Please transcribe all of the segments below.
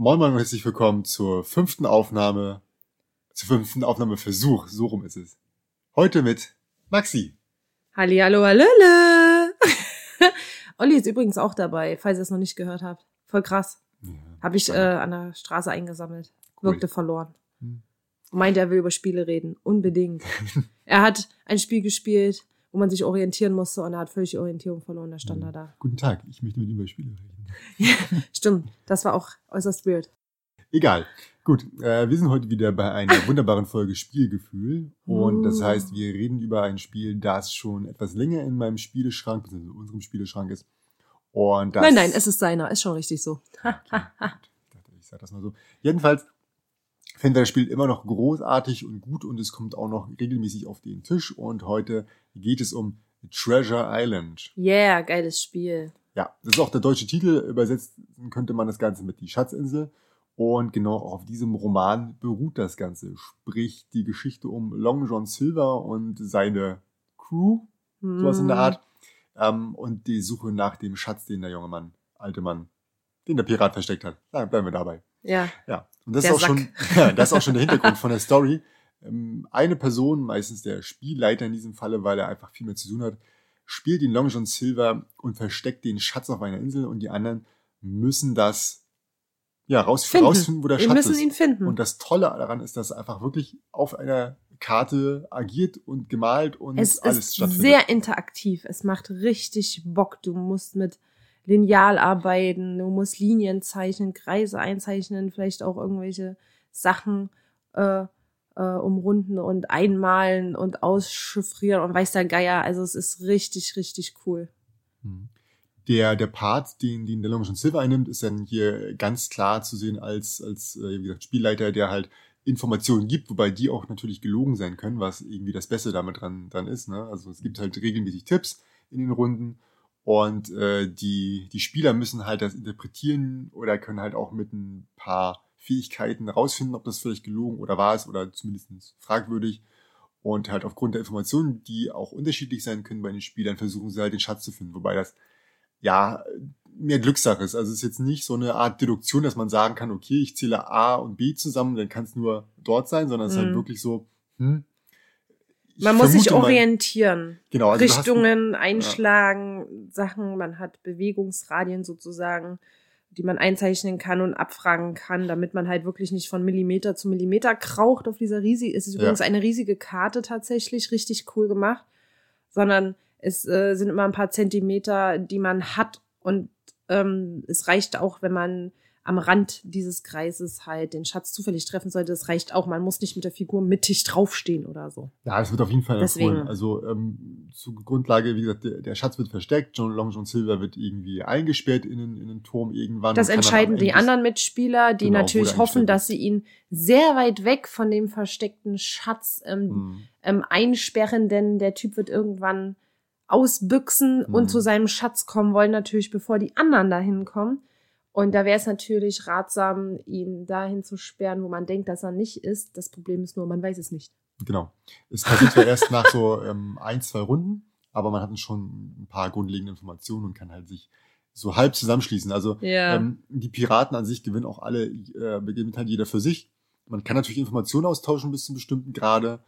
Moin Moin und herzlich willkommen zur fünften Aufnahme, zur fünften Aufnahmeversuch, so rum ist es. Heute mit Maxi. Hallihallo, hallöle. Olli ist übrigens auch dabei, falls ihr es noch nicht gehört habt. Voll krass. Ja. Habe ich äh, an der Straße eingesammelt. Cool. Wirkte verloren. Hm. Meinte, er will über Spiele reden. Unbedingt. er hat ein Spiel gespielt, wo man sich orientieren musste und er hat völlig die Orientierung verloren. Da stand er da. Guten Tag, ich möchte mit Ihnen über Spiele reden. Stimmt, das war auch äußerst weird. Egal. Gut, äh, wir sind heute wieder bei einer wunderbaren Folge Spielgefühl. Und das Uh. heißt, wir reden über ein Spiel, das schon etwas länger in meinem Spieleschrank, beziehungsweise in unserem Spieleschrank ist. Und das, nein, nein, es ist seiner. Ist schon richtig so. Okay, gut. Ich dachte, ich sag das mal so. Jedenfalls finden wir das Spiel immer noch großartig und gut und es kommt auch noch regelmäßig auf den Tisch. Und heute geht es um Treasure Island. Yeah, geiles Spiel. Ja, das ist auch der deutsche Titel. Übersetzt könnte man das Ganze mit die Schatzinsel. Und genau auf diesem Roman beruht das Ganze. Sprich, die Geschichte um Long John Silver und seine Crew, sowas in der Hm. Art. Ähm, und die Suche nach dem Schatz, den der junge Mann, alte Mann, den der Pirat versteckt hat. Da bleiben wir dabei. Ja, Ja, und das Der ist auch schon, ja, das ist auch schon der Hintergrund von der Story. Ähm, Eine Person, meistens der Spielleiter in diesem Falle, weil er einfach viel mehr zu tun hat, spielt den Long John Silver und versteckt den Schatz auf einer Insel und die anderen müssen das ja raus, Finden. rausfinden, wo der wir Schatz müssen ist. ihn finden. Und das Tolle daran ist, dass er einfach wirklich auf einer Karte agiert und gemalt und Es alles ist stattfindet. sehr interaktiv. Es macht richtig Bock. Du musst mit Lineal arbeiten, du musst Linien zeichnen, Kreise einzeichnen, vielleicht auch irgendwelche Sachen äh, äh, umrunden und einmalen und auschiffrieren und weiß der Geier. Also es ist richtig, richtig cool. Mhm. Der, der Part, den, den der Long John Silver einnimmt, ist dann hier ganz klar zu sehen als, als äh, wie gesagt, Spielleiter, der halt Informationen gibt, wobei die auch natürlich gelogen sein können, was irgendwie das Beste damit dran, dran ist. Ne? Also es gibt halt regelmäßig Tipps in den Runden und äh, die, die Spieler müssen halt das interpretieren oder können halt auch mit ein paar Fähigkeiten rausfinden, ob das vielleicht gelogen oder wahr ist oder zumindest fragwürdig. Und halt aufgrund der Informationen, die auch unterschiedlich sein können bei den Spielern, versuchen sie halt den Schatz zu finden. Wobei das ja mehr Glückssache ist. Also es ist jetzt nicht so eine Art Deduktion, dass man sagen kann, okay, ich zähle A und B zusammen, dann kann es nur dort sein, sondern es ist halt Mhm. wirklich so, hm, Man muss sich orientieren. Genau, also du hast- Richtungen einschlagen, Sachen, man hat Bewegungsradien sozusagen, die man einzeichnen kann und abfragen kann, damit man halt wirklich nicht von Millimeter zu Millimeter kraucht auf dieser riesigen, es ist Ja. übrigens eine riesige Karte tatsächlich, richtig cool gemacht, sondern es äh, sind immer ein paar Zentimeter, die man hat und ähm, es reicht auch, wenn man am Rand dieses Kreises halt den Schatz zufällig treffen sollte. Das reicht auch. Man muss nicht mit der Figur mittig draufstehen oder so. Ja, es wird auf jeden Fall Deswegen. empfohlen. Also ähm, zur Grundlage, wie gesagt, der, der Schatz wird versteckt, John Long John Silver wird irgendwie eingesperrt in den, in den Turm irgendwann. Das entscheiden die anderen Mitspieler, die Genau, natürlich hoffen, dass sie ihn sehr weit weg von dem versteckten Schatz ähm, Hm. ähm, einsperren, denn der Typ wird irgendwann ausbüchsen Mhm. und zu seinem Schatz kommen wollen, natürlich bevor die anderen dahin kommen. Und da wäre es natürlich ratsam, ihn dahin zu sperren, wo man denkt, dass er nicht ist. Das Problem ist nur, man weiß es nicht. Genau. Es passiert zwar erst nach so ähm, ein, zwei Runden, aber man hat schon ein paar grundlegende Informationen und kann halt sich so halb zusammenschließen. Also Ja. ähm, die Piraten an sich gewinnen auch alle, äh, beginnen halt jeder für sich. Man kann natürlich Informationen austauschen bis zu einem bestimmten Grade,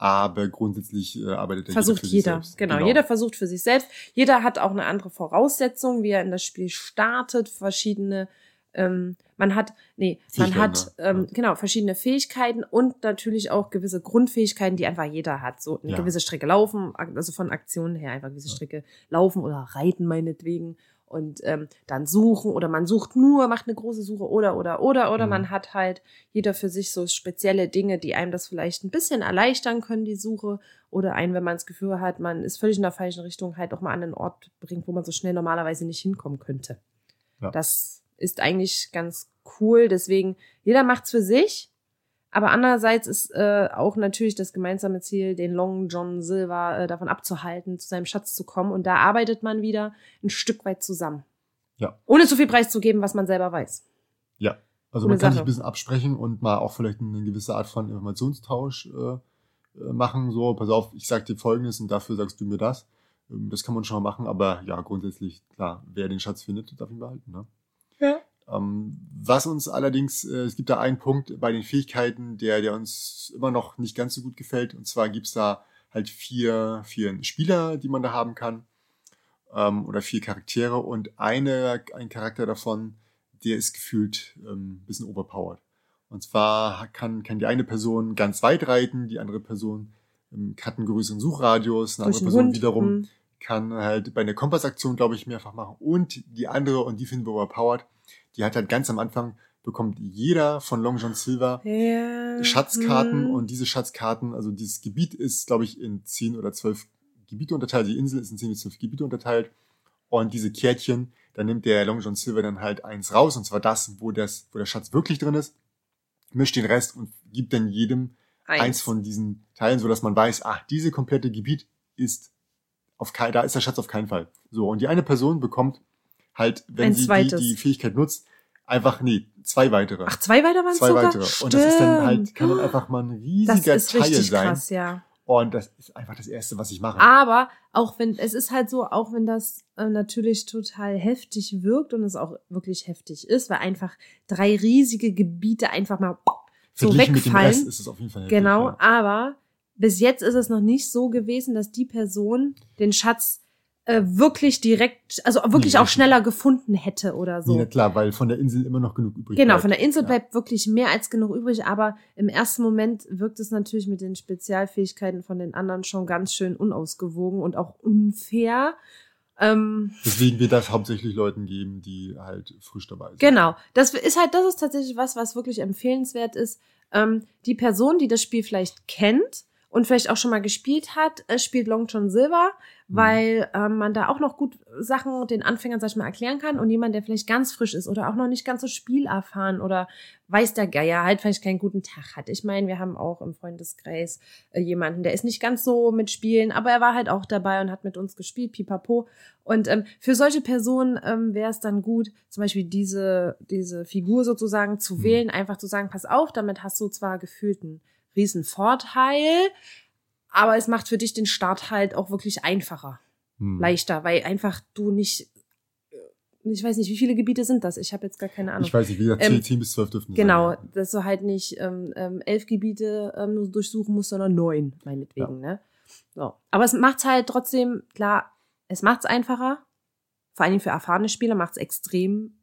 aber grundsätzlich äh, arbeitet der versucht jeder jeder. selbst. Genau, jeder versucht für sich selbst. Jeder hat auch eine andere Voraussetzung, wie er in das Spiel startet, verschiedene ähm, man hat, nee, man hat, ne? ähm, Ja. genau, verschiedene Fähigkeiten und natürlich auch gewisse Grundfähigkeiten, die einfach jeder hat. So eine Ja. gewisse Strecke laufen, also von Aktionen her einfach gewisse. Strecke laufen oder reiten meinetwegen und ähm, dann suchen oder man sucht nur, macht eine große Suche oder oder oder oder Mhm. man hat halt jeder für sich so spezielle Dinge, die einem das vielleicht ein bisschen erleichtern können, die Suche oder einen, wenn man das Gefühl hat, man ist völlig in der falschen Richtung, halt auch mal an einen Ort bringt, wo man so schnell normalerweise nicht hinkommen könnte. Ja. Das ist eigentlich ganz cool. Deswegen, jeder macht's für sich. Aber andererseits ist äh, auch natürlich das gemeinsame Ziel, den Long John Silver äh, davon abzuhalten, zu seinem Schatz zu kommen. Und da arbeitet man wieder ein Stück weit zusammen. Ja. Ohne zu viel preiszugeben, was man selber weiß. Ja. Also Coole man kann sich ein bisschen absprechen und mal auch vielleicht eine gewisse Art von Informationstausch äh, äh, machen. So, pass auf, ich sag dir folgendes und dafür sagst du mir das. Ähm, das kann man schon mal machen, aber ja, grundsätzlich, klar, wer den Schatz findet, darf ihn behalten. Ne? Ja. Ähm, was uns allerdings, äh, es gibt da einen Punkt bei den Fähigkeiten, der, der uns immer noch nicht ganz so gut gefällt. Und zwar gibt's da halt vier, vier Spieler, die man da haben kann. Ähm, oder vier Charaktere. Und eine, ein Charakter davon, der ist gefühlt ähm, bisschen overpowered. Und zwar kann, kann die eine Person ganz weit reiten, die andere Person hat einen größeren Suchradius, eine andere Person Hund. wiederum hm. kann halt bei einer Kompassaktion, glaube ich, mehrfach machen. Und die andere, und die finden wir overpowered, die hat halt ganz am Anfang bekommt jeder von Long John Silver ja. Schatzkarten hm. und diese Schatzkarten, also dieses Gebiet ist, glaube ich, in zehn oder zwölf Gebiete unterteilt. Die Insel ist in zehn bis zwölf Gebiete unterteilt. Und diese Kärtchen, da nimmt der Long John Silver dann halt eins raus, und zwar das, wo das, wo der Schatz wirklich drin ist, mischt den Rest und gibt dann jedem eins, eins von diesen Teilen, so dass man weiß, ach, diese komplette Gebiet ist auf kein, da ist der Schatz auf keinen Fall. So, und die eine Person bekommt halt, wenn Ein sie die, die Fähigkeit nutzt, einfach, nee, zwei weitere. Ach, zwei weitere waren Zwei sogar? weitere. Und das ist dann halt, kann dann einfach mal ein riesiger das ist Teil sein. Krass, ja. Und das ist einfach das Erste, was ich mache. Aber auch wenn, es ist halt so, auch wenn das äh, natürlich total heftig wirkt und es auch wirklich heftig ist, weil einfach drei riesige Gebiete einfach mal so wegfallen. Mit dem Rest ist es auf jeden Fall heftig, genau, ja. aber bis jetzt ist es noch nicht so gewesen, dass die Person den Schatz äh, wirklich direkt, also wirklich nee, auch schneller gefunden hätte oder so. Ja, klar, weil von der Insel immer noch genug übrig Genau, bleibt. von der Insel ja. bleibt wirklich mehr als genug übrig, aber im ersten Moment wirkt es natürlich mit den Spezialfähigkeiten von den anderen schon ganz schön unausgewogen und auch unfair. Ähm, Deswegen wird das hauptsächlich Leuten geben, die halt frisch dabei sind. Genau. Das ist halt, das ist tatsächlich was, was wirklich empfehlenswert ist. Ähm, die Person, die das Spiel vielleicht kennt, und vielleicht auch schon mal gespielt hat, äh, spielt Long John Silver, mhm. weil ähm, man da auch noch gut Sachen den Anfängern, sag ich mal, erklären kann und jemand, der vielleicht ganz frisch ist oder auch noch nicht ganz so spielerfahren oder weiß der Geier halt vielleicht keinen guten Tag hat. Ich meine, wir haben auch im Freundeskreis äh, jemanden, der ist nicht ganz so mit Spielen, aber er war halt auch dabei und hat mit uns gespielt, pipapo. Und ähm, für solche Personen ähm, wäre es dann gut, zum Beispiel diese, diese Figur sozusagen zu mhm. wählen, einfach zu sagen, pass auf, damit hast du zwar gefühlten riesen Vorteil, aber es macht für dich den Start halt auch wirklich einfacher, hm. leichter, weil einfach du nicht äh, ich weiß nicht, wie viele Gebiete sind das? Ich habe jetzt gar keine Ahnung. Ich weiß nicht, wie gesagt, ähm, 10 bis 12 dürfen Genau, sein. dass du halt nicht ähm, ähm, elf Gebiete ähm, nur durchsuchen musst, sondern neun, meinetwegen. Ja. Ne? So. Aber es macht's halt trotzdem, klar, es macht's einfacher. Vor allen Dingen für erfahrene Spieler macht's extrem.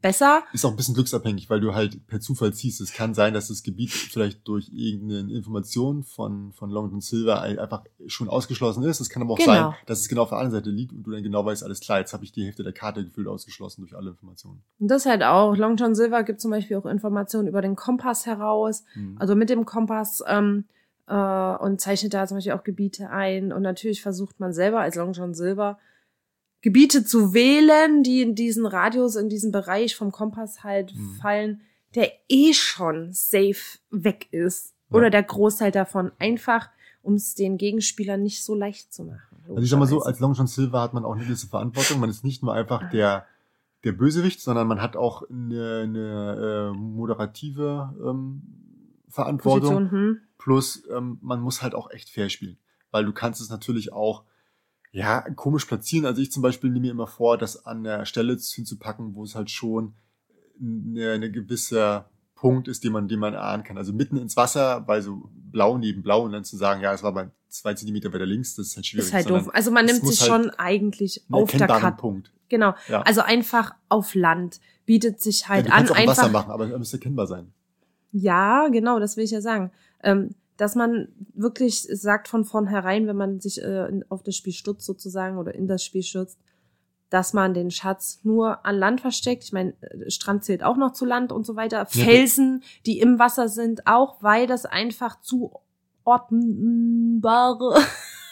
Besser. Ist auch ein bisschen glücksabhängig, weil du halt per Zufall ziehst. Es kann sein, dass das Gebiet vielleicht durch irgendeine Information von, von Longton Silver einfach schon ausgeschlossen ist. Es kann aber auch genau. sein, dass es genau auf der anderen Seite liegt und du dann genau weißt, alles klar, jetzt habe ich die Hälfte der Karte gefühlt ausgeschlossen durch alle Informationen. Und das halt auch. Long John Silver gibt zum Beispiel auch Informationen über den Kompass heraus. Mhm. Also mit dem Kompass ähm, äh, und zeichnet da zum Beispiel auch Gebiete ein. Und natürlich versucht man selber als Long John Silver Gebiete zu wählen, die in diesen Radius, in diesen Bereich vom Kompass halt mhm. fallen, der eh schon safe weg ist. Ja. Oder der Großteil davon. Einfach, um es den Gegenspielern nicht so leicht zu machen. Also ich sag mal so, als Long John Silver hat man auch eine gewisse Verantwortung. Man ist nicht nur einfach der, der Bösewicht, sondern man hat auch eine, eine äh, moderative ähm, Verantwortung. Position, hm. Plus, ähm, man muss halt auch echt fair spielen. Weil du kannst es natürlich auch ja, komisch platzieren. Also ich zum Beispiel nehme mir immer vor, das an der Stelle hinzupacken, wo es halt schon eine, eine gewisse Punkt ist, den man, den man ahnen kann. Also mitten ins Wasser, bei so blau neben blau und dann zu sagen, ja, es war bei zwei Zentimeter weiter links, das ist halt schwierig. Ist halt doof. Also man nimmt sich halt schon eigentlich auf der Karte. Punkt. Genau. Ja. Also einfach auf Land bietet sich halt ja, du an. Auch einfach Wasser machen, aber er müsste erkennbar sein. Ja, genau, das will ich ja sagen. Ähm, dass man wirklich sagt von vornherein, wenn man sich äh, auf das Spiel stürzt sozusagen oder in das Spiel stürzt, dass man den Schatz nur an Land versteckt. Ich meine, äh, Strand zählt auch noch zu Land und so weiter. Felsen, die im Wasser sind, auch, weil das einfach zuordnbare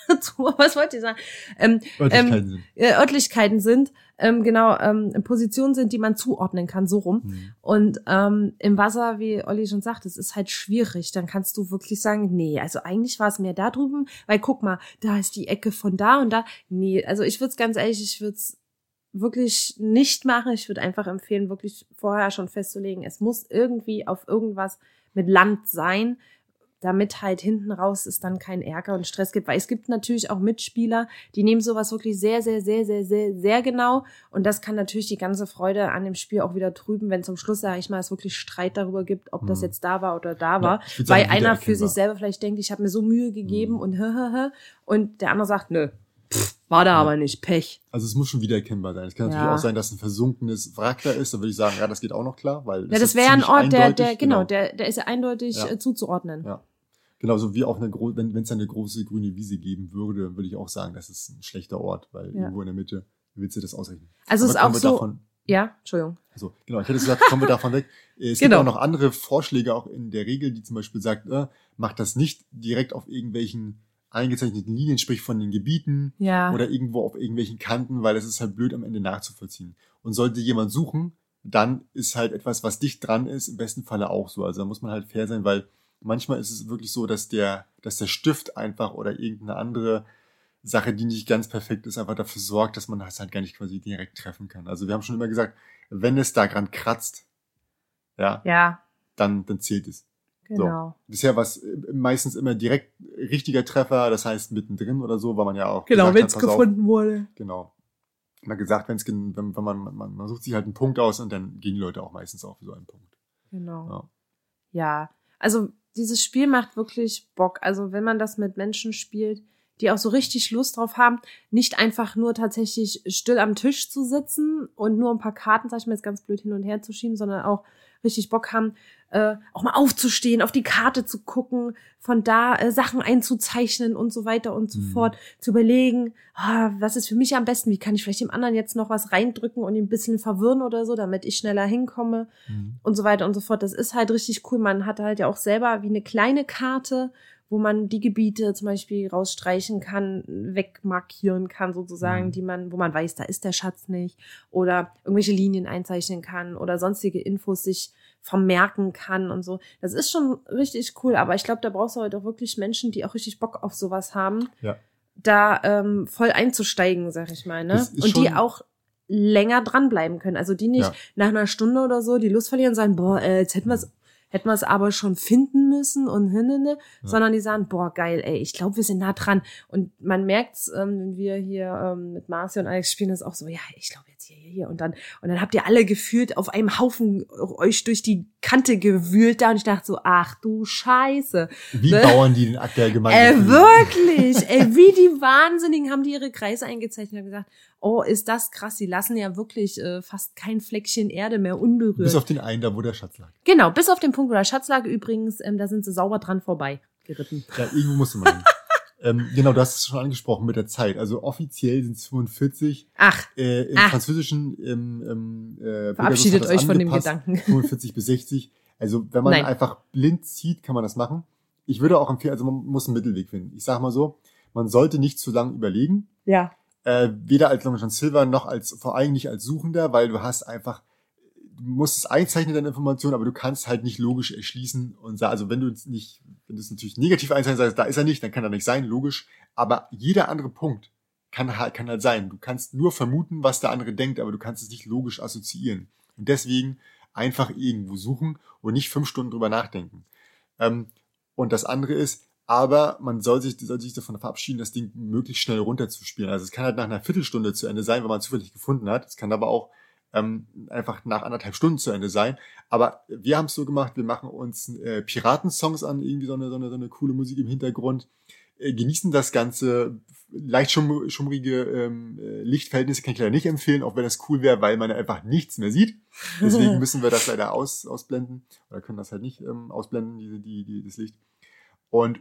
was wollte ich sagen? Ähm, Örtlichkeiten ähm, sind. Äh, Örtlichkeiten sind, ähm, genau, ähm, Positionen sind, die man zuordnen kann, so rum. Mhm. Und ähm, im Wasser, wie Olli schon sagt, es ist halt schwierig. Dann kannst du wirklich sagen, nee, also eigentlich war es mehr da drüben, weil guck mal, da ist die Ecke von da und da. Nee, also ich würde es ganz ehrlich, ich würde es wirklich nicht machen. Ich würde einfach empfehlen, wirklich vorher schon festzulegen, es muss irgendwie auf irgendwas mit Land sein, damit halt hinten raus es dann keinen Ärger und Stress gibt. Weil es gibt natürlich auch Mitspieler, die nehmen sowas wirklich sehr, sehr, sehr, sehr, sehr, sehr genau. Und das kann natürlich die ganze Freude an dem Spiel auch wieder trüben, wenn zum Schluss, sage ich mal, es wirklich Streit darüber gibt, ob das Mhm. jetzt da war oder da war. würd weil einer für sich selber vielleicht denkt, ich habe mir so Mühe gegeben Mhm. und hä, hä, hä. Und der andere sagt, nö, pff, war da Ja. aber nicht, Pech. Also es muss schon wiedererkennbar sein. Es kann natürlich Ja. auch sein, dass ein versunkenes Wrack da ist. Da würde ich sagen, ja, das geht auch noch klar, weil Ja, das ist wäre ja ein Ort, der, der, genau, der, der ist ja eindeutig Ja. äh, zuzuordnen. Ja. Genauso wie auf einer gro wenn wenn es eine große grüne Wiese geben würde, würde ich auch sagen, das ist ein schlechter Ort, weil irgendwo in der Mitte willst du das ausrechnen. Also es ist auch so, Davon, ja, Entschuldigung. also, genau, ich hätte gesagt, kommen wir davon weg. Es Genau. gibt auch noch andere Vorschläge, auch in der Regel, die zum Beispiel sagt, äh, macht das nicht direkt auf irgendwelchen eingezeichneten Linien, sprich von den Gebieten Ja. oder irgendwo auf irgendwelchen Kanten, weil es ist halt blöd am Ende nachzuvollziehen. Und sollte jemand suchen, dann ist halt etwas, was dicht dran ist, im besten Falle auch so. Also da muss man halt fair sein, weil manchmal ist es wirklich so, dass der, dass der Stift einfach oder irgendeine andere Sache, die nicht ganz perfekt ist, einfach dafür sorgt, dass man das halt gar nicht quasi direkt treffen kann. Also wir haben schon immer gesagt, wenn es da dran kratzt, ja, ja, dann, dann zählt es. Genau. Bisher war es äh, meistens immer direkt richtiger Treffer, das heißt mittendrin oder so, weil man ja auch Genau, wenn es pass auf, gefunden wurde. Genau. Man hat gesagt, wenn's, wenn, wenn man, man, man sucht sich halt einen Punkt aus und dann gehen die Leute auch meistens auch für so einen Punkt. Genau. Ja. Ja, also dieses Spiel macht wirklich Bock. Also wenn man das mit Menschen spielt, die auch so richtig Lust drauf haben, nicht einfach nur tatsächlich still am Tisch zu sitzen und nur ein paar Karten, sag ich mal jetzt ganz blöd hin und her zu schieben, sondern auch richtig Bock haben, äh, auch mal aufzustehen, auf die Karte zu gucken, von da äh, Sachen einzuzeichnen und so weiter und so Mhm. fort, zu überlegen, ah, was ist für mich am besten, wie kann ich vielleicht dem anderen jetzt noch was reindrücken und ihn ein bisschen verwirren oder so, damit ich schneller hinkomme und so weiter und so fort. Das ist halt richtig cool. Man hat halt ja auch selber wie eine kleine Karte, wo man die Gebiete zum Beispiel rausstreichen kann, wegmarkieren kann sozusagen, Mhm. die man, wo man weiß, da ist der Schatz nicht oder irgendwelche Linien einzeichnen kann oder sonstige Infos sich vermerken kann und so. Das ist schon richtig cool, aber ich glaube, da brauchst du halt auch wirklich Menschen, die auch richtig Bock auf sowas haben, Ja. da ähm, voll einzusteigen, sag ich mal, ne? Und die auch länger dranbleiben können. Also die nicht Ja. nach einer Stunde oder so die Lust verlieren und sagen, boah, äh, jetzt hätten wir es hätten wir es aber schon finden müssen und hinne, Ja. sondern die sagen, boah, geil, ey, ich glaube, wir sind nah dran. Und man merkt's, ähm, wenn wir hier ähm, mit Marci und Alex spielen, ist auch so, ja, ich glaube jetzt hier, hier, hier. Und dann, und dann habt ihr alle gefühlt auf einem Haufen euch durch die Kante gewühlt da und ich dachte so, ach du Scheiße. Wie Ne? Bauern, die den Akt der Gemeinde Äh, wirklich, ey, wie die Wahnsinnigen haben die ihre Kreise eingezeichnet und gesagt, oh, ist das krass, die lassen ja wirklich äh, fast kein Fleckchen Erde mehr unberührt. Bis auf den einen da, wo der Schatz lag. Genau, bis auf den Punkt, wo der Schatz lag übrigens, ähm, da sind sie sauber dran vorbei geritten. Ja, irgendwo musste man hin. ähm, genau, du hast es schon angesprochen mit der Zeit. Also offiziell sind es 45. Ach, Äh, Im Ah. Französischen ähm, ähm, äh, verabschiedet euch von dem Gedanken. 45 bis 60. Also wenn man Nein. einfach blind zieht, kann man das machen. Ich würde auch empfehlen, also man muss einen Mittelweg finden. Ich sage mal so, man sollte nicht zu lange überlegen. Ja. Äh, weder als Long John Silver noch als, vor allem nicht als Suchender, weil du hast einfach, musst es einzeichnen, deine Information, aber du kannst halt nicht logisch erschließen und sagen, also wenn du es nicht, wenn du es natürlich negativ einzeichnen sagst, da ist er nicht, dann kann er nicht sein, logisch. Aber jeder andere Punkt kann halt, kann halt sein. Du kannst nur vermuten, was der andere denkt, aber du kannst es nicht logisch assoziieren. Und deswegen einfach irgendwo suchen und nicht fünf Stunden drüber nachdenken. Ähm, und das andere ist, aber man soll sich, soll sich davon verabschieden, das Ding möglichst schnell runterzuspielen. Also es kann halt nach einer Viertelstunde zu Ende sein, wenn man zufällig gefunden hat. Es kann aber auch ähm, einfach nach anderthalb Stunden zu Ende sein. Aber wir haben es so gemacht, wir machen uns äh, Piratensongs an, irgendwie so eine, so, eine, so eine coole Musik im Hintergrund, äh, genießen das Ganze, leicht schum, schummrige ähm, äh, Lichtverhältnisse kann ich leider nicht empfehlen, auch wenn das cool wäre, weil man einfach nichts mehr sieht. Deswegen müssen wir das leider aus, ausblenden oder können das halt nicht ähm, ausblenden, diese, die, die, das Licht. Und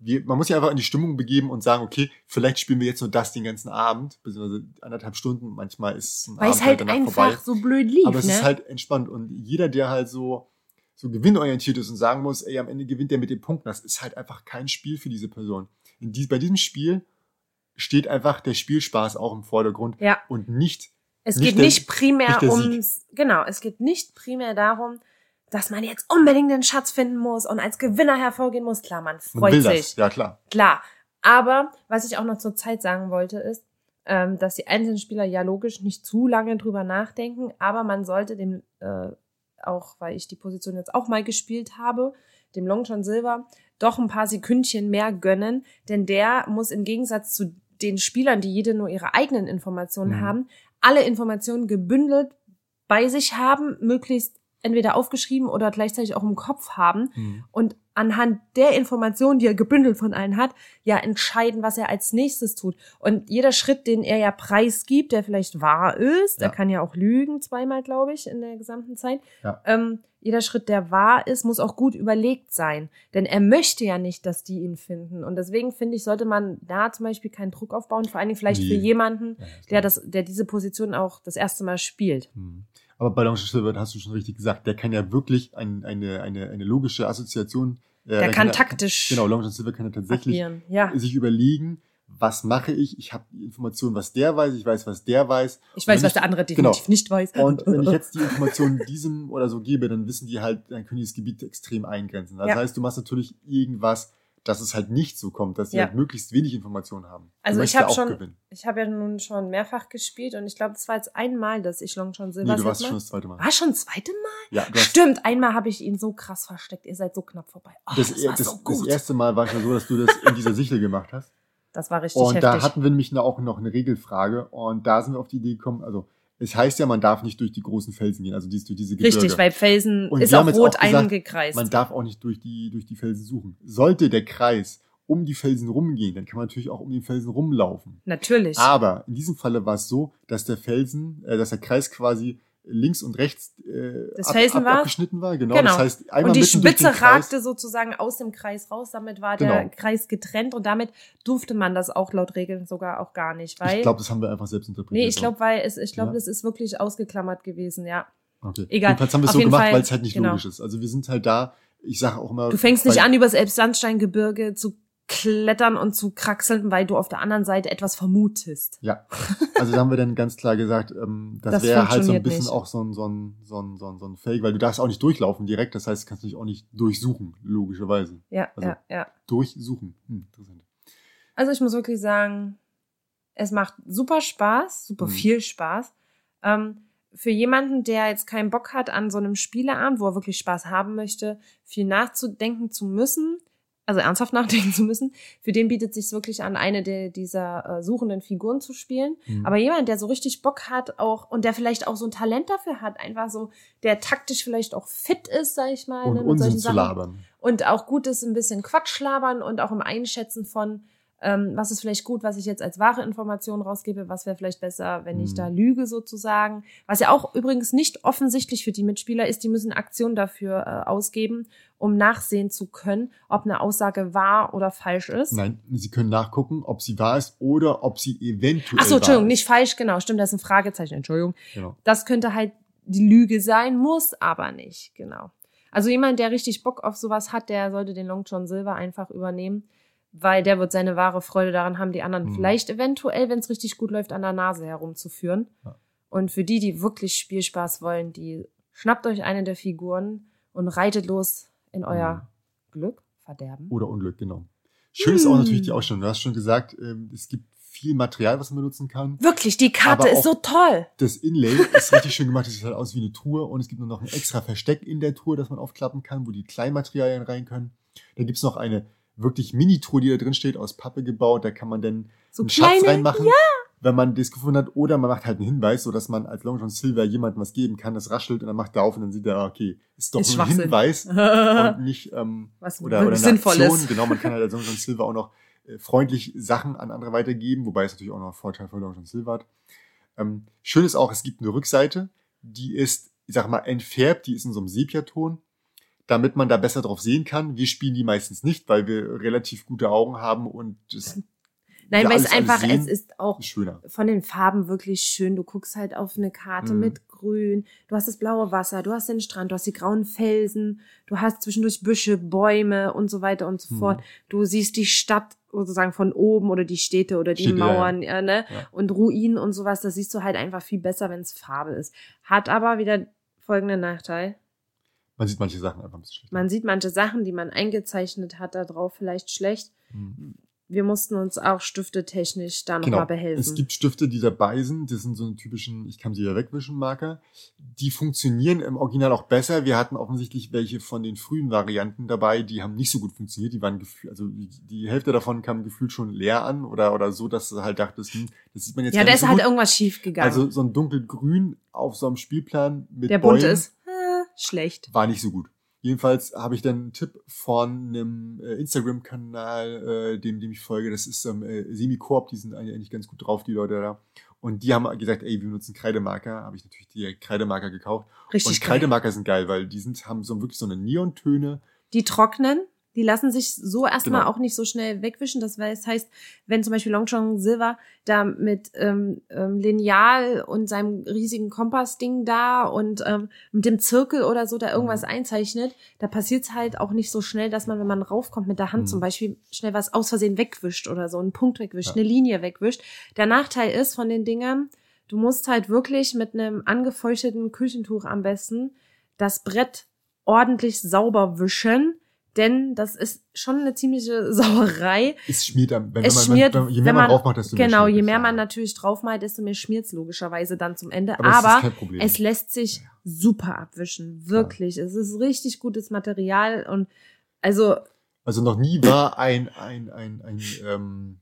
wir, man muss sich einfach in die Stimmung begeben und sagen, okay, vielleicht spielen wir jetzt nur das den ganzen Abend, beziehungsweise anderthalb Stunden. Manchmal ist ein Weil Abend es halt einfach vorbei. so blöd lief, Aber es ne? ist halt entspannt. Und jeder, der halt so, so gewinnorientiert ist und sagen muss, ey, am Ende gewinnt der mit den Punkten, das ist halt einfach kein Spiel für diese Person. In die, bei diesem Spiel steht einfach der Spielspaß auch im Vordergrund ja. und nicht, Es Nicht geht der- nicht primär nicht ums, genau, es geht nicht primär darum, dass man jetzt unbedingt den Schatz finden muss und als Gewinner hervorgehen muss. Klar, man man freut will sich. das. Ja, klar. Klar. Aber was ich auch noch zur Zeit sagen wollte, ist, ähm, dass die einzelnen Spieler ja logisch nicht zu lange drüber nachdenken, aber man sollte dem, äh, auch weil ich die Position jetzt auch mal gespielt habe, dem Long John Silver doch ein paar Sekündchen mehr gönnen, denn der muss im Gegensatz zu den Spielern, die jede nur ihre eigenen Informationen Mhm. haben, alle Informationen gebündelt bei sich haben, möglichst entweder aufgeschrieben oder gleichzeitig auch im Kopf haben Mhm. und anhand der Informationen, die er gebündelt von allen hat, ja entscheiden, was er als nächstes tut. Und jeder Schritt, den er ja preisgibt, der vielleicht wahr ist, Ja. er kann ja auch lügen, zweimal, glaube ich, in der gesamten Zeit, Ja. ähm, jeder Schritt, der wahr ist, muss auch gut überlegt sein. Denn er möchte ja nicht, dass die ihn finden. Und deswegen finde ich, sollte man da zum Beispiel keinen Druck aufbauen, vor allen Dingen vielleicht Nee. für jemanden, Ja, der das, der diese Position auch das erste Mal spielt. Mhm. Aber bei John Silver hast du schon richtig gesagt, der kann ja wirklich ein, eine, eine, eine logische Assoziation. Äh, Der kann taktisch Genau, Long John Silver kann ja tatsächlich. Ja, sich überlegen, was mache ich? Ich habe die Information, was der weiß, ich weiß, was der weiß. ich weiß, was der andere genau. definitiv nicht weiß. Und wenn ich jetzt die Information diesem oder so gebe, dann wissen die halt, dann können die das Gebiet extrem eingrenzen. Das Ja. heißt, du machst natürlich irgendwas, dass es halt nicht so kommt, dass sie Ja. halt möglichst wenig Informationen haben. Also ich habe schon, gewinnen. ich habe ja nun schon mehrfach gespielt und ich glaube, es war jetzt einmal, dass ich Long John Silver Nee, du warst schon das zweite Mal. War schon das zweite Mal? Ja, du Stimmt, einmal habe ich ihn so krass versteckt. Ihr seid so knapp vorbei. Oh, das, das, war das, so das gut. erste Mal war es ja so, dass du das in dieser Sichel gemacht hast. Das war richtig Und heftig. da hatten wir nämlich auch noch eine Regelfrage und da sind wir auf die Idee gekommen, also es heißt ja, man darf nicht durch die großen Felsen gehen, also dies, durch diese Gebirge. richtig, weil Felsen Und ist auch rot auch gesagt, eingekreist. Man darf auch nicht durch die, durch die Felsen suchen. Sollte der Kreis um die Felsen rumgehen, dann kann man natürlich auch um den Felsen rumlaufen. Natürlich. Aber in diesem Falle war es so, dass der Felsen, äh, dass der Kreis quasi links und rechts äh, Das Felsen war? abgeschnitten war. Genau. Genau. Das heißt, einmal und die Spitze ragte sozusagen aus dem Kreis raus. Damit war der Genau. Kreis getrennt und damit durfte man das auch laut Regeln sogar auch gar nicht. Weil, Ich glaube, das haben wir einfach selbst interpretiert. nee, ich glaube, weil es, ich glaube, Ja. das ist wirklich ausgeklammert gewesen, ja. Okay. Egal. Jedenfalls haben wir es so gemacht, weil es halt nicht genau. logisch ist. Also wir sind halt da, ich sage auch immer. Du fängst nicht an, über das Elbsandsteingebirge zu klettern und zu kraxeln, weil du auf der anderen Seite etwas vermutest. Ja, also da haben wir dann ganz klar gesagt, ähm, das, Das wäre halt so ein bisschen nicht. auch so ein, so, ein, so, ein, so, ein, so ein Fake, weil du darfst auch nicht durchlaufen direkt, das heißt, du kannst dich auch nicht durchsuchen, logischerweise. Ja, Also- ja, ja. Durchsuchen. Hm, interessant. Also ich muss wirklich sagen, es macht super Spaß, super Mhm. viel Spaß. Ähm, für jemanden, der jetzt keinen Bock hat an so einem Spieleabend, wo er wirklich Spaß haben möchte, viel nachzudenken zu müssen, also ernsthaft nachdenken zu müssen, für den bietet sich wirklich an, eine der, dieser äh, suchenden Figuren zu spielen. Hm. Aber jemand, der so richtig Bock hat, auch und der vielleicht auch so ein Talent dafür hat, einfach so, der taktisch vielleicht auch fit ist, sag ich mal, und ne, mit Unsinn solchen zu Sachen labern. und auch gut ist, ein bisschen Quatsch labern und auch im Einschätzen von, ähm, was ist vielleicht gut, was ich jetzt als wahre Information rausgebe, was wäre vielleicht besser, wenn ich Mhm. da lüge sozusagen. Was ja auch übrigens nicht offensichtlich für die Mitspieler ist, die müssen Aktionen dafür äh, ausgeben, um nachsehen zu können, ob eine Aussage wahr oder falsch ist. Nein, sie können nachgucken, ob sie wahr ist oder ob sie eventuell Ach so, Entschuldigung, nicht falsch, genau, stimmt, das ist ein Fragezeichen, Entschuldigung. Genau. Das könnte halt die Lüge sein, muss aber nicht, genau. Also jemand, der richtig Bock auf sowas hat, der sollte den Long John Silver einfach übernehmen, weil der wird seine wahre Freude daran haben, die anderen Mhm. vielleicht eventuell, wenn es richtig gut läuft, an der Nase herumzuführen. Ja. Und für die, die wirklich Spielspaß wollen, die schnappt euch eine der Figuren und reitet los in euer Glück, Verderben. Oder Unglück, genau. Schön ist auch Hm. natürlich die Ausstellung. Du hast schon gesagt, ähm, es gibt viel Material, was man benutzen kann. Wirklich, die Karte ist so toll. Das Inlay ist richtig schön gemacht. Es sieht halt aus wie eine Tour und es gibt nur noch ein extra Versteck in der Tour, das man aufklappen kann, wo die Kleinmaterialien rein können. Dann gibt's noch eine wirklich Mini-Tour, die da drin steht, aus Pappe gebaut. Da kann man dann So einen Schatz kleine, reinmachen, wenn man das gefunden hat. Oder man macht halt einen Hinweis, so dass man als Long John Silver jemandem was geben kann. Das raschelt und dann macht er auf und dann sieht er, okay, ist doch Ist nur ein. Hinweis und nicht ähm, Was oder, oder eine sinnvoll Aktion. Genau, man kann halt als Long John Silver auch noch äh, freundlich Sachen an andere weitergeben, wobei es natürlich auch noch einen Vorteil für Long John Silver hat. Ähm, schön ist auch, es gibt eine Rückseite, die ist, ich sag mal, entfärbt, die ist in so einem Sepiaton, damit man da besser drauf sehen kann. Wir spielen die meistens nicht, weil wir relativ gute Augen haben und das Nein, wir weil es einfach, es ist auch schöner. von den Farben wirklich schön. Du guckst halt auf eine Karte Mhm. mit Grün, du hast das blaue Wasser, du hast den Strand, du hast die grauen Felsen, du hast zwischendurch Büsche, Bäume und so weiter und so Mhm. fort. Du siehst die Stadt sozusagen von oben oder die Städte oder die Städte, ja, ja. Mauern, ja, ne? Ja. Und Ruinen und sowas, das siehst du halt einfach viel besser, wenn es Farbe ist. Hat aber wieder folgenden Nachteil. Man sieht manche Sachen einfach ein bisschen schlechter. Man sieht manche Sachen, die man eingezeichnet hat, da drauf vielleicht schlecht. Mhm. Wir mussten uns auch stiftetechnisch da nochmal Genau. behelfen. Es gibt Stifte, die dabei sind. Das sind so einen typischen, ich kann sie ja wegwischen Marker. Die funktionieren im Original auch besser. Wir hatten offensichtlich welche von den frühen Varianten dabei, die haben nicht so gut funktioniert. Die waren gefühlt, also die, Hälfte davon kam gefühlt schon leer an oder, oder so, dass du halt dachtest, hm, das sieht man jetzt ja, da ist so halt gut. irgendwas schief gegangen. Also so ein dunkelgrün auf so einem Spielplan mit der bunte Bäumen ist äh, schlecht. war nicht so gut. Jedenfalls habe ich dann einen Tipp von einem äh, Instagram-Kanal, äh, dem, dem ich folge. Das ist ähm, äh, Semi-Corp, die sind eigentlich ganz gut drauf, die Leute da. Und die haben gesagt, ey, wir benutzen Kreidemarker. Habe ich natürlich die Kreidemarker gekauft. Richtig und geil. Kreidemarker sind geil, weil die sind, haben so wirklich so eine Neontöne. Die trocknen, die lassen sich so erstmal Genau. auch nicht so schnell wegwischen. Das heißt, wenn zum Beispiel Long John Silver da mit ähm, ähm, Lineal und seinem riesigen Kompassding da und ähm, mit dem Zirkel oder so da irgendwas Mhm. einzeichnet, da passiert's halt auch nicht so schnell, dass man, wenn man raufkommt mit der Hand Mhm. zum Beispiel, schnell was aus Versehen wegwischt oder so, einen Punkt wegwischt, Ja. eine Linie wegwischt. Der Nachteil ist von den Dingern, du musst halt wirklich mit einem angefeuchteten Küchentuch am besten das Brett ordentlich sauber wischen, denn das ist schon eine ziemliche Sauerei. Es schmiert am, wenn, Es wenn schmiert, man, je mehr wenn man man, drauf macht, desto mehr genau, je mehr ja. man natürlich draufmalt, desto mehr schmiert's logischerweise dann zum Ende. Aber, Aber kein Problem. es lässt sich super abwischen, wirklich. Es ist richtig gutes Material und also Also noch nie war ein, ein, ein, ein, ähm,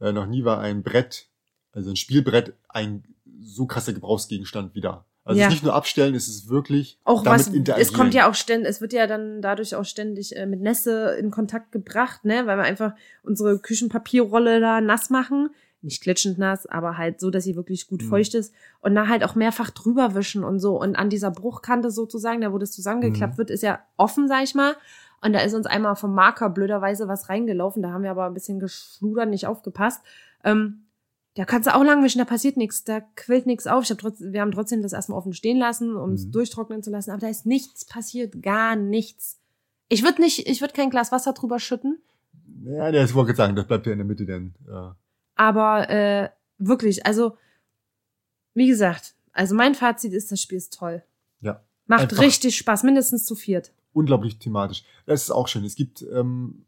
äh, noch nie war ein Brett, also ein Spielbrett, ein so krasser Gebrauchsgegenstand wie da. Also Ja. nicht nur abstellen, es ist wirklich auch damit was, interagieren. es kommt ja auch ständig, es wird ja dann dadurch auch ständig äh, mit Nässe in Kontakt gebracht, ne, weil wir einfach unsere Küchenpapierrolle da nass machen. Nicht klitschend nass, aber halt so, dass sie wirklich gut Mhm. feucht ist und da halt auch mehrfach drüber wischen und so. Und an dieser Bruchkante sozusagen, da wo das zusammengeklappt Mhm. wird, ist ja offen, sag ich mal. Und da ist uns einmal vom Marker blöderweise was reingelaufen. Da haben wir aber ein bisschen geschludert, nicht aufgepasst. Ähm, da kannst du auch lang wischen, da passiert nichts, da quillt nichts auf. Ich hab trotz, wir haben trotzdem das erstmal offen stehen lassen, um es Mhm. durchtrocknen zu lassen, aber da ist nichts passiert, gar nichts. Ich würde nicht, ich würde kein Glas Wasser drüber schütten, Ja, der ist wollte gerade sagen, das bleibt ja in der Mitte denn. Äh, aber äh, wirklich, also wie gesagt, also mein Fazit ist, das Spiel ist toll. Ja. Macht richtig Spaß, mindestens zu viert. unglaublich thematisch. Das ist auch schön. Es gibt, ähm,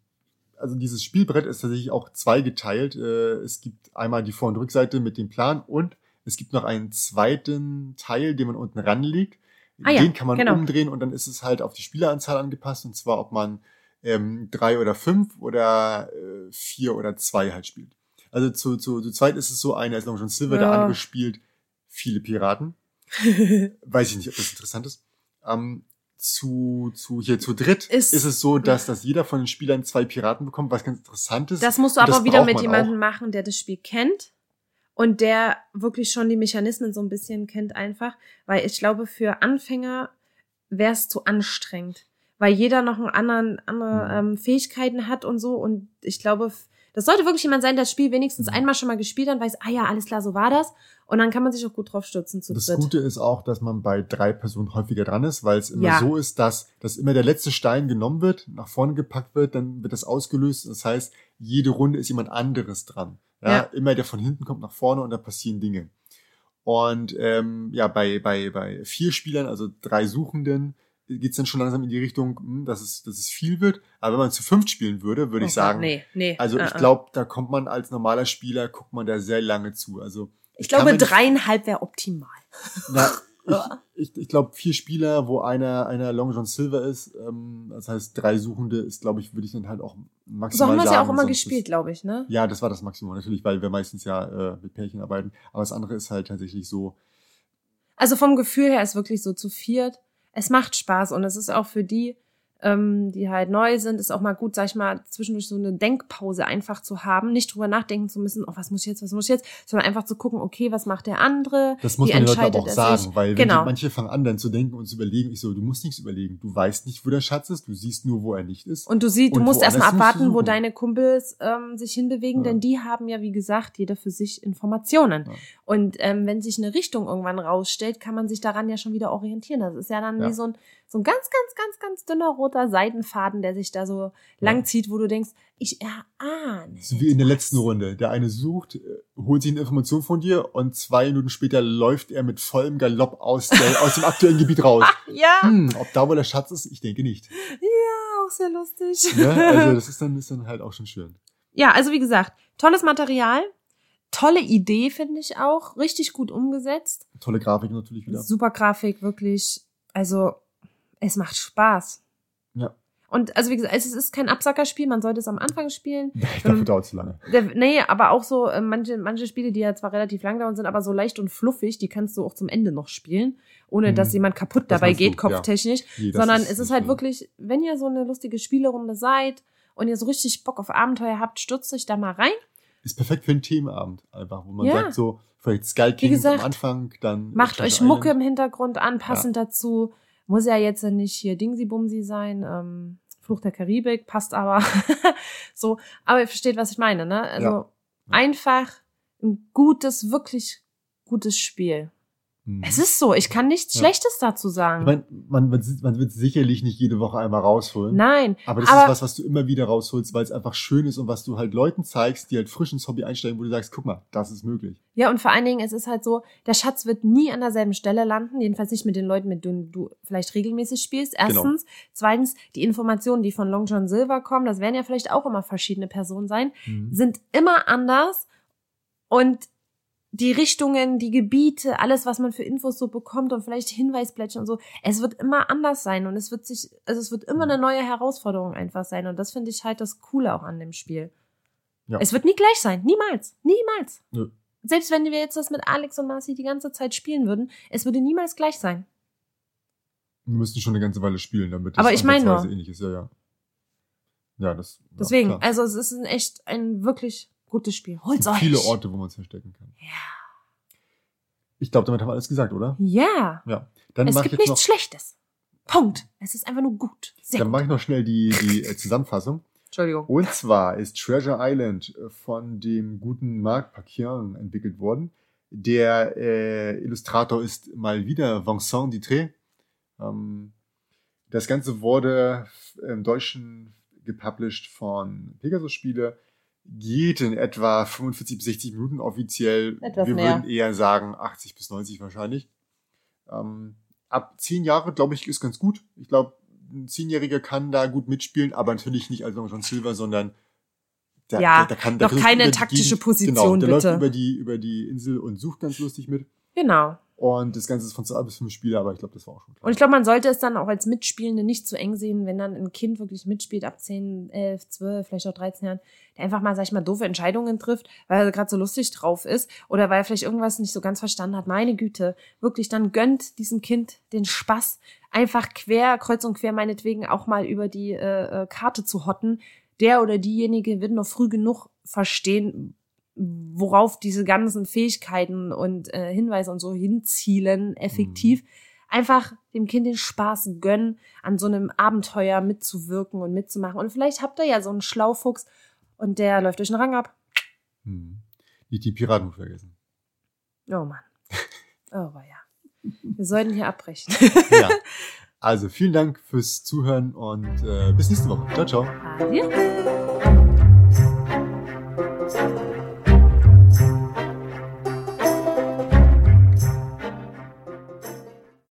also dieses Spielbrett ist tatsächlich auch zweigeteilt. Äh, es gibt einmal die Vor- und Rückseite mit dem Plan und es gibt noch einen zweiten Teil, den man unten ranlegt. Ah ja, den kann man genau. umdrehen und dann ist es halt auf die Spieleranzahl angepasst und zwar, ob man ähm, drei oder fünf oder äh, vier oder zwei halt spielt. Also zu, zu, zu zweit ist es so, einer ist Long John Silver, der Ja. andere spielt viele Piraten. Weiß ich nicht, ob das interessant ist. Ähm, zu, zu, hier zu dritt Ist- ist, es so, dass, dass jeder von den Spielern zwei Piraten bekommt, was ganz interessant ist. Das musst du aber wieder mit man jemandem machen, der das Spiel kennt und der wirklich schon die Mechanismen so ein bisschen kennt einfach, weil ich glaube, für Anfänger wäre es zu anstrengend, weil jeder noch einen anderen, andere Mhm. ähm, Fähigkeiten hat und so und ich glaube, das sollte wirklich jemand sein, der das Spiel wenigstens Mhm. einmal schon mal gespielt hat und weiß, ah ja, alles klar, so war das und dann kann man sich auch gut drauf stürzen zu Das dritt. Gute ist auch, dass man bei drei Personen häufiger dran ist, weil es immer Ja. so ist, dass, dass immer der letzte Stein genommen wird, nach vorne gepackt wird, dann wird das ausgelöst. Das heißt, jede Runde ist jemand anderes dran. Ja, Ja. immer der von hinten kommt nach vorne und da passieren Dinge. Und ähm, ja, bei, bei, bei vier Spielern, also drei Suchenden, geht's dann schon langsam in die Richtung, hm, dass es, dass es viel wird. Aber wenn man zu fünft spielen würde, würde Oh ich sagen, Gott, nee, nee. also äh, ich äh. glaube, da kommt man als normaler Spieler, guckt man da sehr lange zu. Also ich glaube, dreieinhalb wäre optimal. na, ich, ich, ich glaube, vier Spieler, wo einer, einer Long John Silver ist, ähm, das heißt drei Suchende, ist, glaube ich, würde ich dann halt auch So maximal haben wir es sagen. ja auch immer gespielt, glaube ich, ne? ja, das war das Maximum, natürlich, weil wir meistens ja äh, mit Pärchen arbeiten. Aber das andere ist halt tatsächlich so, Also vom Gefühl her ist wirklich so zu viert. Es macht Spaß und es ist auch für die, ähm, die halt neu sind, ist auch mal gut, sag ich mal, zwischendurch so eine Denkpause einfach zu haben, nicht drüber nachdenken zu müssen, oh, was muss ich jetzt, was muss ich jetzt, sondern einfach zu gucken, okay, was macht der andere? das muss man den Leuten aber auch sagen, sich? weil wenn Genau. die, manche fangen an, dann zu denken und zu überlegen, ich so, du musst nichts überlegen, du weißt nicht, wo der Schatz ist, du siehst nur, wo er nicht ist. Und du siehst, du musst erstmal abwarten, wo deine Kumpels ähm, sich hinbewegen, Ja. denn die haben ja, wie gesagt, jeder für sich Informationen. Ja. Und ähm, wenn sich eine Richtung irgendwann rausstellt, kann man sich daran ja schon wieder orientieren. Das ist ja dann Ja. wie so ein, so ein ganz, ganz, ganz, ganz dünner roter Seidenfaden, der sich da so lang zieht, wo du denkst, ich erahne. So wie in der letzten Runde. Der eine sucht, äh, holt sich eine Information von dir und zwei Minuten später läuft er mit vollem Galopp aus, der, aus dem aktuellen Gebiet raus. Ja, Hm, ob da wohl der Schatz ist? Ich denke nicht. ja, auch sehr lustig. Ja, also das ist dann, ist dann halt auch schon schön. ja, also wie gesagt, tolles Material, tolle Idee finde ich auch, richtig gut umgesetzt. Tolle Grafik natürlich wieder. Super Grafik, wirklich. Also es macht Spaß. Ja. Und also wie gesagt, es ist kein Absackerspiel, man sollte es am Anfang spielen. Dafür dauert es zu lange. Nee, aber auch so äh, manche, manche Spiele, die ja zwar relativ lang dauern, sind aber so leicht und fluffig, die kannst du auch zum Ende noch spielen, ohne Mhm. dass jemand kaputt Das dabei meinst du, geht, ja. kopftechnisch. Nee, sondern ist es ist halt wirklich, wenn ihr so eine lustige Spielerunde seid und ihr so richtig Bock auf Abenteuer habt, stürzt euch da mal rein. Ist perfekt für einen Themenabend einfach, wo man Ja. sagt so, vielleicht Kings gesagt, am Anfang, dann Macht euch Mucke Island. im Hintergrund an, passend dazu. Muss ja jetzt nicht hier Dingsy-Bumsy sein. Ähm, Fluch der Karibik passt aber so. Aber ihr versteht, was ich meine, ne? Also Ja. einfach ein gutes, wirklich gutes Spiel. Mhm. Es ist so. Ich kann nichts Ja. Schlechtes dazu Ich sagen. mein, man, man, man wird sicherlich nicht jede Woche einmal rausholen. Nein. Aber das Aber- ist was, was du immer wieder rausholst, weil es einfach schön ist und was du halt Leuten zeigst, die halt frisch ins Hobby einsteigen, wo du sagst, guck mal, das ist möglich. Ja, und vor allen Dingen, es ist halt so, der Schatz wird nie an derselben Stelle landen, jedenfalls nicht mit den Leuten, mit denen du vielleicht regelmäßig spielst. Genau. Erstens. Zweitens, die Informationen, die von Long John Silver kommen, das werden ja vielleicht auch immer verschiedene Personen sein, sind immer anders und die Richtungen, die Gebiete, alles, was man für Infos so bekommt und vielleicht Hinweisblättchen und so, es wird immer anders sein und es wird sich, also es wird immer eine neue Herausforderung einfach sein und das finde ich halt das Coole auch an dem Spiel. Ja. Es wird nie gleich sein, niemals, niemals. Nö. Selbst wenn wir jetzt das mit Alex und Marci die ganze Zeit spielen würden, es würde niemals gleich sein. Wir müssten schon eine ganze Weile spielen, damit Aber ich mein nur- ansatzweise ähnlich ist. Ja, ja. Ja, das. ja, Deswegen, klar. also es ist ein echt ein wirklich gutes Spiel. Es Holt's gibt euch. viele Orte, wo man es verstecken kann. Ja. Ich glaube, damit haben wir alles gesagt, oder? Ja. Ja. Dann es mache ich gibt nichts noch, Schlechtes. Punkt. Es ist einfach nur gut. Sehr dann mache ich noch schnell die, die äh, Zusammenfassung. Entschuldigung. Und zwar ist Treasure Island äh, von dem guten Marc Paquian entwickelt worden. Der äh, Illustrator ist mal wieder Vincent Dutré. Ähm, das Ganze wurde im Deutschen gepublished von Pegasus Spiele. Geht in etwa 45 bis 60 Minuten offiziell. Etwas Wir mehr. würden eher sagen 80 bis 90 wahrscheinlich. Ähm, ab 10 Jahre, glaube ich, ist ganz gut. Ich glaube, ein Zehnjähriger kann da gut mitspielen, aber natürlich nicht als John Silver, sondern der, Ja, der, der kann der noch keine taktische Position, genau, der bitte. läuft über die, über die Insel und sucht ganz lustig mit. Genau. Und das Ganze ist von zwei bis fünf Spieler, aber ich glaube, das war auch schon klar. Und ich glaube, man sollte es dann auch als Mitspielende nicht zu eng sehen, wenn dann ein Kind wirklich mitspielt ab 10, 11, 12, vielleicht auch 13 Jahren, der einfach mal, sag ich mal, doofe Entscheidungen trifft, weil er gerade so lustig drauf ist oder weil er vielleicht irgendwas nicht so ganz verstanden hat. Meine Güte, wirklich, dann gönnt diesem Kind den Spaß, einfach quer, kreuz und quer meinetwegen auch mal über die äh, äh, Karte zu hotten. Der oder diejenige wird noch früh genug verstehen, worauf diese ganzen Fähigkeiten und äh, Hinweise und so hinzielen, effektiv. Einfach dem Kind den Spaß gönnen, an so einem Abenteuer mitzuwirken und mitzumachen. Und vielleicht habt ihr ja so einen Schlaufuchs und der läuft durch den Rang ab. Hm. Nicht die Piraten vergessen. Oh Mann. Oh, ja. Wir sollten hier abbrechen. ja. Also vielen Dank fürs Zuhören und äh, bis nächste Woche. Ciao, ciao. Adieu.